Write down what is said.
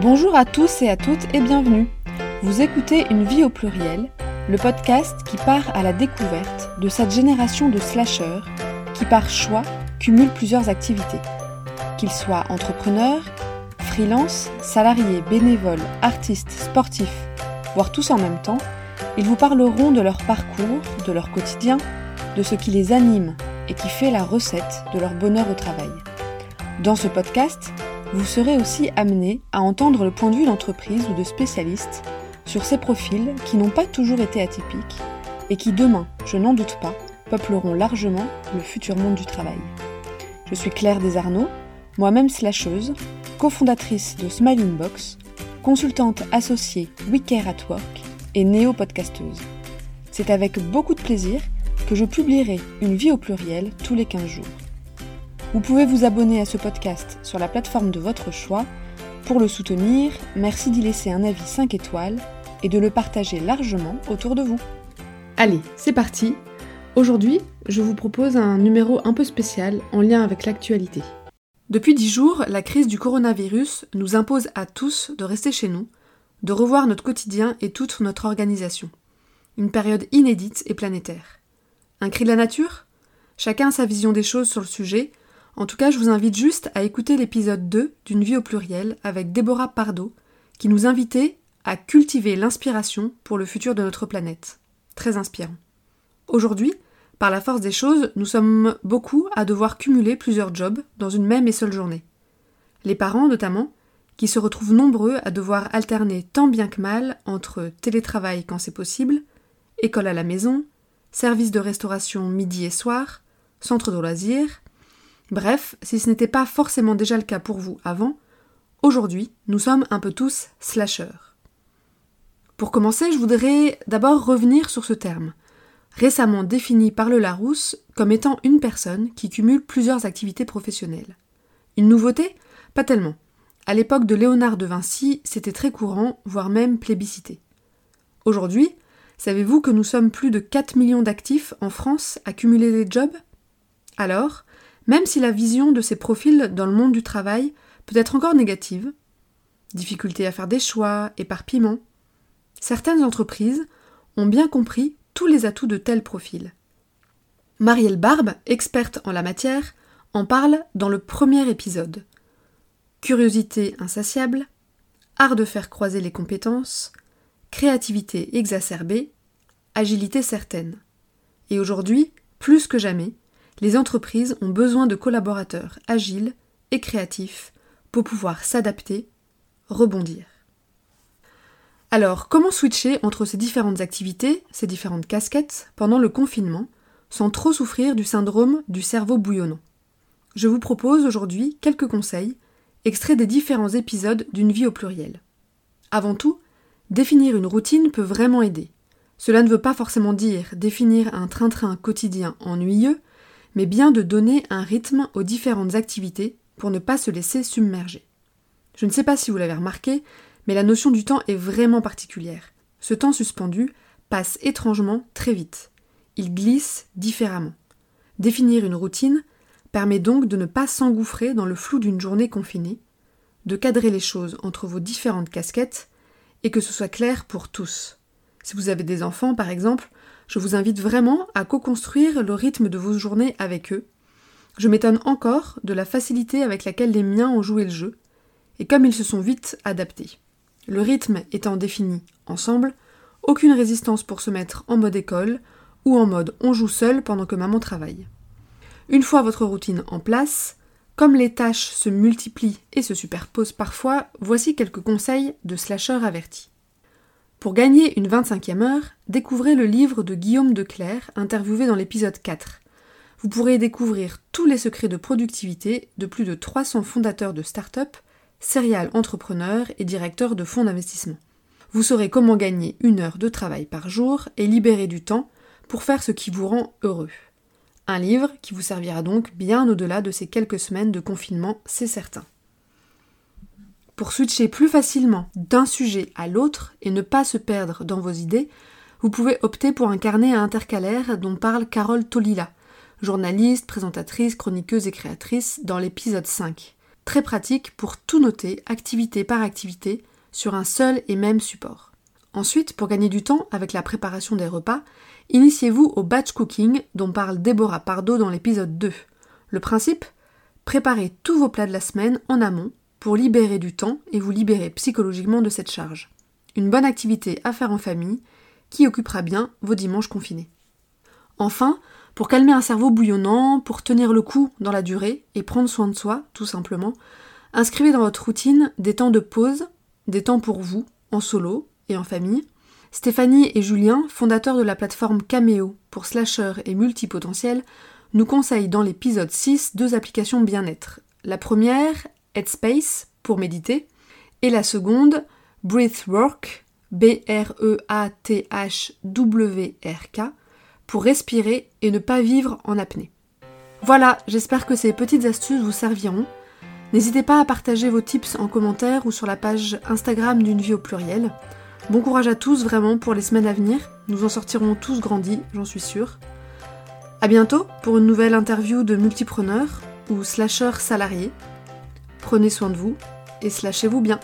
Bonjour à tous et à toutes et bienvenue. Vous écoutez Une vie au pluriel, le podcast qui part à la découverte de cette génération de slasheurs qui par choix cumulent plusieurs activités. Qu'ils soient entrepreneurs, freelance, salariés, bénévoles, artistes, sportifs, voire tous en même temps, ils vous parleront de leur parcours, de leur quotidien, de ce qui les anime et qui fait la recette de leur bonheur au travail. Dans ce podcast, vous serez aussi amené à entendre le point de vue d'entreprise ou de spécialistes sur ces profils qui n'ont pas toujours été atypiques et qui demain, je n'en doute pas, peupleront largement le futur monde du travail. Je suis Claire Desarnaud, moi-même slasheuse, cofondatrice de Smiling Box, consultante associée WeCare at Work et néo-podcasteuse. C'est avec beaucoup de plaisir que je publierai une vie au pluriel tous les 15 jours. Vous pouvez vous abonner à ce podcast sur la plateforme de votre choix. Pour le soutenir, merci d'y laisser un avis 5 étoiles et de le partager largement autour de vous. Allez, c'est parti Aujourd'hui, je vous propose un numéro un peu spécial en lien avec l'actualité. Depuis dix jours, la crise du coronavirus nous impose à tous de rester chez nous, de revoir notre quotidien et toute notre organisation. Une période inédite et planétaire. Un cri de la nature? Chacun a sa vision des choses sur le sujet, en tout cas, je vous invite juste à écouter l'épisode 2 d'une vie au pluriel avec Déborah Pardo, qui nous invitait à cultiver l'inspiration pour le futur de notre planète. Très inspirant. Aujourd'hui, par la force des choses, nous sommes beaucoup à devoir cumuler plusieurs jobs dans une même et seule journée. Les parents, notamment, qui se retrouvent nombreux à devoir alterner tant bien que mal entre télétravail quand c'est possible, école à la maison, service de restauration midi et soir, centre de loisirs, Bref, si ce n'était pas forcément déjà le cas pour vous avant, aujourd'hui, nous sommes un peu tous slasheurs. Pour commencer, je voudrais d'abord revenir sur ce terme, récemment défini par le Larousse comme étant une personne qui cumule plusieurs activités professionnelles. Une nouveauté? Pas tellement. À l'époque de Léonard de Vinci, c'était très courant, voire même plébiscité. Aujourd'hui, savez-vous que nous sommes plus de 4 millions d'actifs en France à cumuler des jobs? Alors, même si la vision de ces profils dans le monde du travail peut être encore négative, difficulté à faire des choix, éparpillement, certaines entreprises ont bien compris tous les atouts de tels profils. Marielle Barbe, experte en la matière, en parle dans le premier épisode. Curiosité insatiable, art de faire croiser les compétences, créativité exacerbée, agilité certaine. Et aujourd'hui, plus que jamais, les entreprises ont besoin de collaborateurs agiles et créatifs pour pouvoir s'adapter, rebondir. Alors, comment switcher entre ces différentes activités, ces différentes casquettes, pendant le confinement, sans trop souffrir du syndrome du cerveau bouillonnant? Je vous propose aujourd'hui quelques conseils, extraits des différents épisodes d'une vie au pluriel. Avant tout, définir une routine peut vraiment aider. Cela ne veut pas forcément dire définir un train-train quotidien ennuyeux, mais bien de donner un rythme aux différentes activités pour ne pas se laisser submerger. Je ne sais pas si vous l'avez remarqué, mais la notion du temps est vraiment particulière. Ce temps suspendu passe étrangement très vite. Il glisse différemment. Définir une routine permet donc de ne pas s'engouffrer dans le flou d'une journée confinée, de cadrer les choses entre vos différentes casquettes et que ce soit clair pour tous. Si vous avez des enfants, par exemple, je vous invite vraiment à co-construire le rythme de vos journées avec eux. Je m'étonne encore de la facilité avec laquelle les miens ont joué le jeu, et comme ils se sont vite adaptés. Le rythme étant défini ensemble, aucune résistance pour se mettre en mode école ou en mode on joue seul pendant que maman travaille. Une fois votre routine en place, comme les tâches se multiplient et se superposent parfois, voici quelques conseils de slasher avertis. Pour gagner une 25e heure, découvrez le livre de Guillaume Declerc, interviewé dans l'épisode 4. Vous pourrez découvrir tous les secrets de productivité de plus de 300 fondateurs de start-up, serial entrepreneurs et directeurs de fonds d'investissement. Vous saurez comment gagner une heure de travail par jour et libérer du temps pour faire ce qui vous rend heureux. Un livre qui vous servira donc bien au-delà de ces quelques semaines de confinement, c'est certain. Pour switcher plus facilement d'un sujet à l'autre et ne pas se perdre dans vos idées, vous pouvez opter pour un carnet à intercalaire dont parle Carole Tolila, journaliste, présentatrice, chroniqueuse et créatrice dans l'épisode 5. très pratique pour tout noter, activité par activité, sur un seul et même support. Ensuite, pour gagner du temps avec la préparation des repas, initiez-vous au batch cooking dont parle Déborah Pardo dans l'épisode 2. Le principe Préparez tous vos plats de la semaine en amont pour libérer du temps et vous libérer psychologiquement de cette charge. Une bonne activité à faire en famille qui occupera bien vos dimanches confinés. Enfin, pour calmer un cerveau bouillonnant, pour tenir le coup dans la durée et prendre soin de soi, tout simplement, inscrivez dans votre routine des temps de pause, des temps pour vous, en solo et en famille. Stéphanie et Julien, fondateurs de la plateforme Cameo pour slasher et multipotentiel, nous conseillent dans l'épisode 6 deux applications bien-être. La première, Headspace, pour méditer, et la seconde, Breathwork, B-R-E-A-T-H-W-R-K, pour respirer et ne pas vivre en apnée. Voilà, j'espère que ces petites astuces vous serviront. N'hésitez pas à partager vos tips en commentaire ou sur la page Instagram d'une vie au pluriel. Bon courage à tous vraiment pour les semaines à venir. Nous en sortirons tous grandis, j'en suis sûre. A bientôt pour une nouvelle interview de multipreneurs ou slasheurs salariés. Prenez soin de vous et slashez-vous bien.